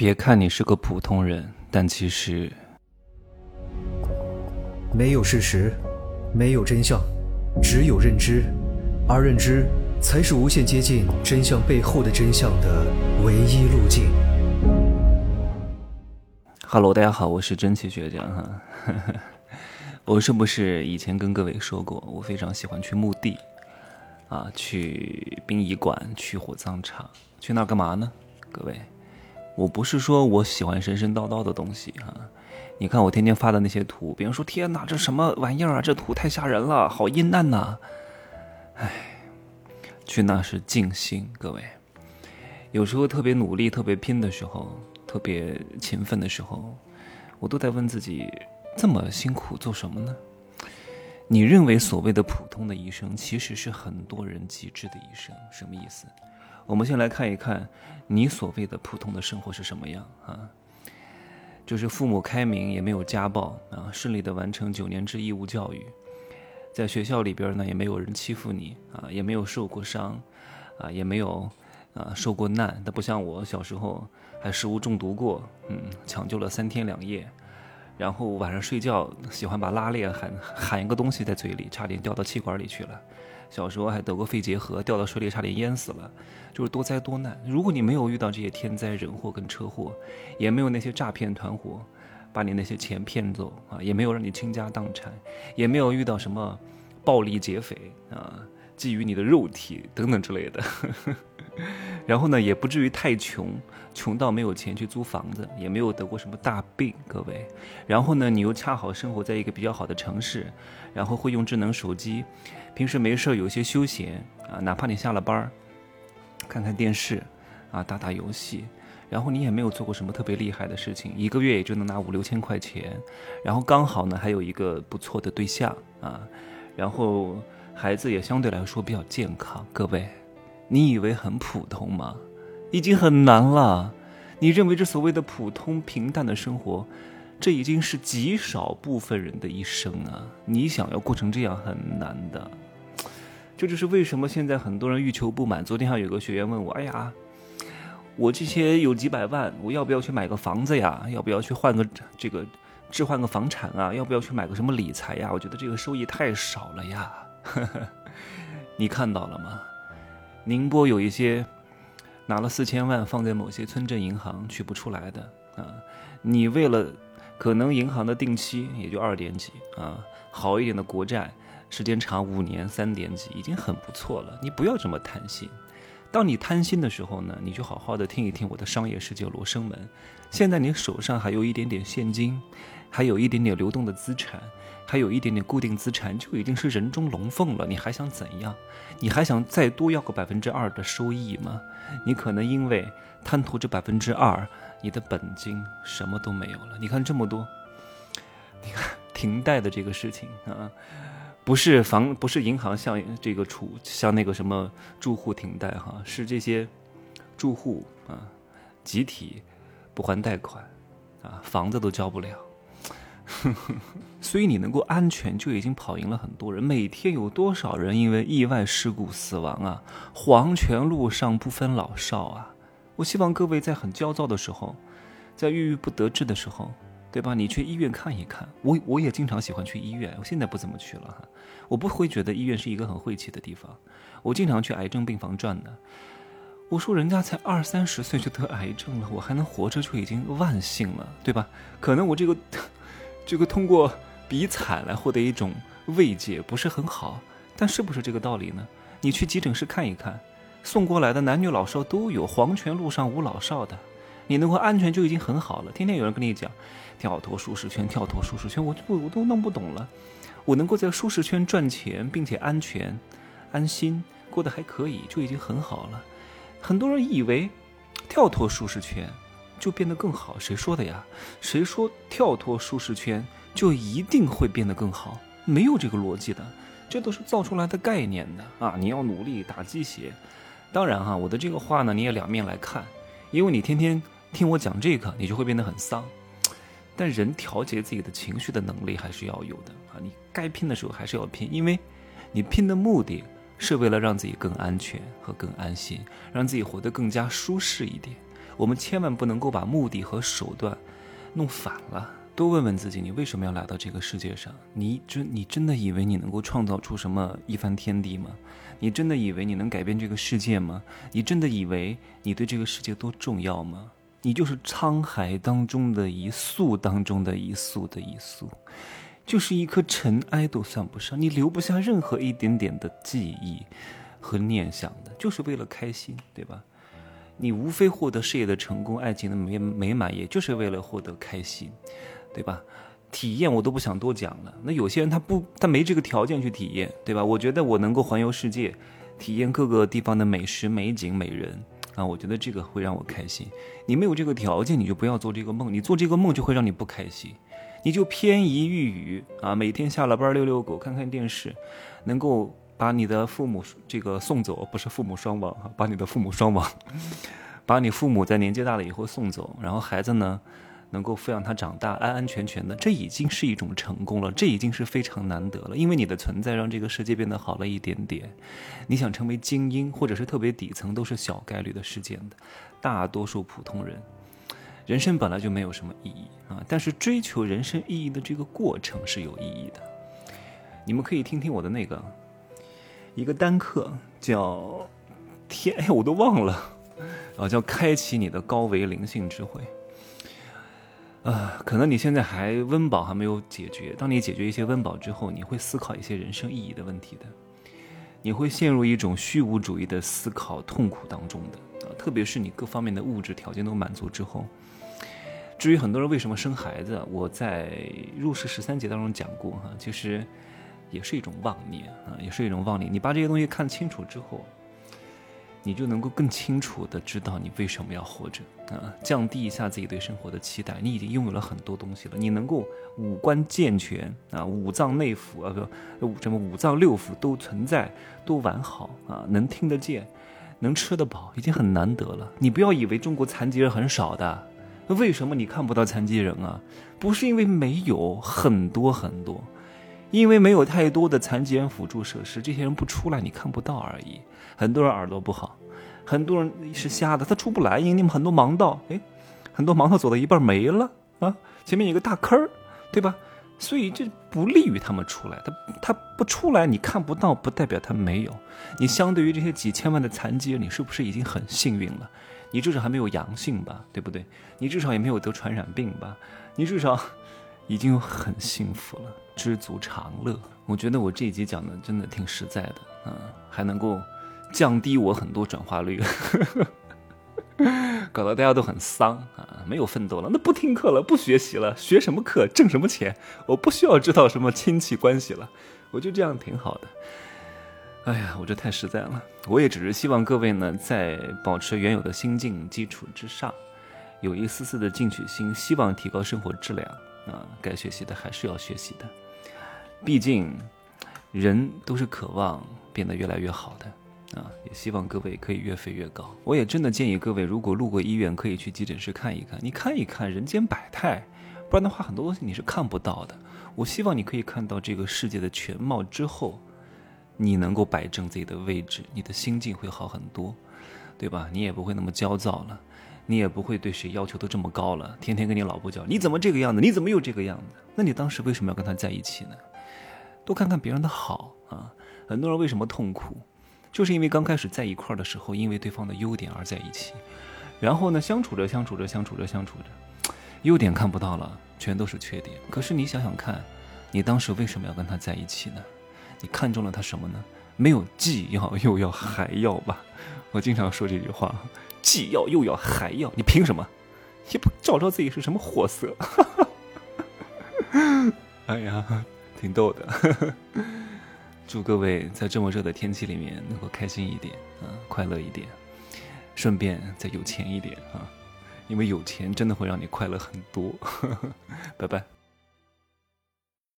别看你是个普通人，但其实没有事实，没有真相，只有认知，而认知才是无限接近真相背后的真相的唯一路径。Hello，大家好，我是真气学长哈。我是不是以前跟各位说过，我非常喜欢去墓地啊，去殡仪馆，去火葬场，去那儿干嘛呢？各位。我不是说我喜欢神神叨叨的东西哈，你看我天天发的那些图，别人说天哪，这什么玩意儿啊？这图太吓人了，好阴暗呐！哎，去那是静心，各位。有时候特别努力、特别拼的时候，特别勤奋的时候，我都在问自己：这么辛苦做什么呢？你认为所谓的普通的一生，其实是很多人极致的一生，什么意思？我们先来看一看，你所谓的普通的生活是什么样啊？就是父母开明，也没有家暴啊，顺利的完成九年制义务教育，在学校里边呢，也没有人欺负你啊，也没有受过伤，啊，也没有啊受过难。那不像我小时候还食物中毒过，嗯，抢救了三天两夜，然后晚上睡觉喜欢把拉链喊喊一个东西在嘴里，差点掉到气管里去了。小时候还得过肺结核，掉到水里差点淹死了，就是多灾多难。如果你没有遇到这些天灾人祸跟车祸，也没有那些诈骗团伙把你那些钱骗走啊，也没有让你倾家荡产，也没有遇到什么暴力劫匪啊，觊觎你的肉体等等之类的。呵 呵然后呢，也不至于太穷，穷到没有钱去租房子，也没有得过什么大病，各位。然后呢，你又恰好生活在一个比较好的城市，然后会用智能手机，平时没事有些休闲啊，哪怕你下了班儿，看看电视，啊，打打游戏，然后你也没有做过什么特别厉害的事情，一个月也就能拿五六千块钱，然后刚好呢还有一个不错的对象啊，然后孩子也相对来说比较健康，各位。你以为很普通吗？已经很难了。你认为这所谓的普通平淡的生活，这已经是极少部分人的一生啊！你想要过成这样很难的。这就是为什么现在很多人欲求不满。昨天还有个学员问我：“哎呀，我这些有几百万，我要不要去买个房子呀？要不要去换个这个置换个房产啊？要不要去买个什么理财呀？我觉得这个收益太少了呀。” 你看到了吗？宁波有一些拿了四千万放在某些村镇银行取不出来的啊，你为了可能银行的定期也就二点几啊，好一点的国债时间长五年三点几已经很不错了，你不要这么贪心。当你贪心的时候呢，你就好好的听一听我的商业世界罗生门。现在你手上还有一点点现金，还有一点点流动的资产。还有一点点固定资产就已经是人中龙凤了，你还想怎样？你还想再多要个百分之二的收益吗？你可能因为贪图这百分之二，你的本金什么都没有了。你看这么多，你看停贷的这个事情啊，不是房，不是银行向这个储向那个什么住户停贷哈，是这些住户啊集体不还贷款啊，房子都交不了。所以你能够安全就已经跑赢了很多人。每天有多少人因为意外事故死亡啊？黄泉路上不分老少啊！我希望各位在很焦躁的时候，在郁郁不得志的时候，对吧？你去医院看一看。我我也经常喜欢去医院，我现在不怎么去了哈。我不会觉得医院是一个很晦气的地方。我经常去癌症病房转的。我说人家才二三十岁就得癌症了，我还能活着就已经万幸了，对吧？可能我这个。这个通过比惨来获得一种慰藉不是很好，但是不是这个道理呢？你去急诊室看一看，送过来的男女老少都有，黄泉路上无老少的，你能够安全就已经很好了。天天有人跟你讲，跳脱舒适圈，跳脱舒适圈，我就我都弄不懂了。我能够在舒适圈赚钱，并且安全、安心过得还可以，就已经很好了。很多人以为跳脱舒适圈。就变得更好？谁说的呀？谁说跳脱舒适圈就一定会变得更好？没有这个逻辑的，这都是造出来的概念的啊！你要努力打鸡血。当然哈，我的这个话呢，你也两面来看，因为你天天听我讲这个，你就会变得很丧。但人调节自己的情绪的能力还是要有的啊！你该拼的时候还是要拼，因为你拼的目的是为了让自己更安全和更安心，让自己活得更加舒适一点。我们千万不能够把目的和手段弄反了。多问问自己，你为什么要来到这个世界上？你真你真的以为你能够创造出什么一番天地吗？你真的以为你能改变这个世界吗？你真的以为你对这个世界多重要吗？你就是沧海当中的一粟当中的一粟的一粟，就是一颗尘埃都算不上。你留不下任何一点点的记忆和念想的，就是为了开心，对吧？你无非获得事业的成功、爱情的美美满，也就是为了获得开心。对吧？体验我都不想多讲了。那有些人他不，他没这个条件去体验，对吧？我觉得我能够环游世界，体验各个地方的美食、美景、美人啊，我觉得这个会让我开心。你没有这个条件，你就不要做这个梦。你做这个梦就会让你不开心，你就偏移欲语啊，每天下了班遛遛狗、看看电视，能够把你的父母这个送走，不是父母双亡，把你的父母双亡，把你父母在年纪大了以后送走，然后孩子呢？能够抚养他长大，安安全全的，这已经是一种成功了，这已经是非常难得了。因为你的存在让这个世界变得好了一点点。你想成为精英，或者是特别底层，都是小概率的事件的。大多数普通人，人生本来就没有什么意义啊，但是追求人生意义的这个过程是有意义的。你们可以听听我的那个一个单课，叫天，哎，我都忘了，啊，叫开启你的高维灵性智慧。啊，可能你现在还温饱还没有解决。当你解决一些温饱之后，你会思考一些人生意义的问题的。你会陷入一种虚无主义的思考痛苦当中的啊，特别是你各方面的物质条件都满足之后。至于很多人为什么生孩子，我在入世十三节当中讲过哈，其实也是一种妄念啊，也是一种妄念。你把这些东西看清楚之后。你就能够更清楚的知道你为什么要活着啊，降低一下自己对生活的期待。你已经拥有了很多东西了，你能够五官健全啊，五脏内腑啊不，什么五脏六腑都存在，都完好啊，能听得见，能吃得饱，已经很难得了。你不要以为中国残疾人很少的，为什么你看不到残疾人啊？不是因为没有很多很多。因为没有太多的残疾人辅助设施，这些人不出来，你看不到而已。很多人耳朵不好，很多人是瞎的，他出不来，因为你们很多盲道，哎，很多盲道走到一半没了啊，前面有个大坑儿，对吧？所以这不利于他们出来。他他不出来，你看不到，不代表他没有。你相对于这些几千万的残疾人，你是不是已经很幸运了？你至少还没有阳性吧，对不对？你至少也没有得传染病吧？你至少。已经很幸福了，知足常乐。我觉得我这一集讲的真的挺实在的，嗯，还能够降低我很多转化率，搞得大家都很丧啊，没有奋斗了，那不听课了，不学习了，学什么课，挣什么钱？我不需要知道什么亲戚关系了，我就这样挺好的。哎呀，我这太实在了。我也只是希望各位呢，在保持原有的心境基础之上，有一丝丝的进取心，希望提高生活质量。啊，该学习的还是要学习的，毕竟人都是渴望变得越来越好的啊！也希望各位可以越飞越高。我也真的建议各位，如果路过医院，可以去急诊室看一看，你看一看人间百态，不然的话，很多东西你是看不到的。我希望你可以看到这个世界的全貌之后，你能够摆正自己的位置，你的心境会好很多，对吧？你也不会那么焦躁了。你也不会对谁要求都这么高了，天天跟你老婆讲，你怎么这个样子？你怎么又这个样子？那你当时为什么要跟他在一起呢？多看看别人的好啊！很多人为什么痛苦，就是因为刚开始在一块儿的时候，因为对方的优点而在一起，然后呢，相处着相处着相处着相处着，优点看不到了，全都是缺点。可是你想想看，你当时为什么要跟他在一起呢？你看中了他什么呢？没有既要又要还要吧？我经常说这句话。既要又要还要，你凭什么？也不照照自己是什么货色？哎呀，挺逗的。祝各位在这么热的天气里面能够开心一点，啊，快乐一点，顺便再有钱一点啊，因为有钱真的会让你快乐很多。拜拜。